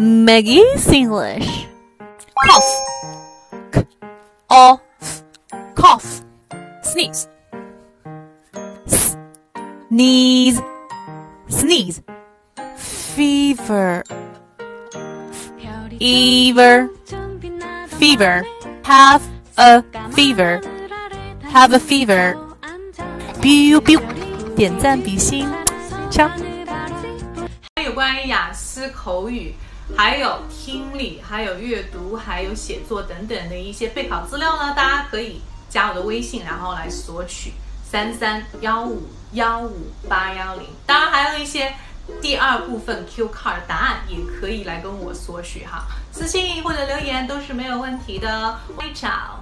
Maggie's English. cough, cough, cough, sneeze, Sneeze. sneeze, Fever. Fever. fever, Have a fever. Have a fever. Biu biu. 点赞比心。锵。有关于雅思口语， 还有听力，还有阅读，还有写作等等的一些备考资料呢，大家可以加我的微信，然后来索取三三幺五幺五八幺零。当然还有一些第二部分 Q card 答案也可以来跟我索取哈，私信或者留言都是没有问题的。微找。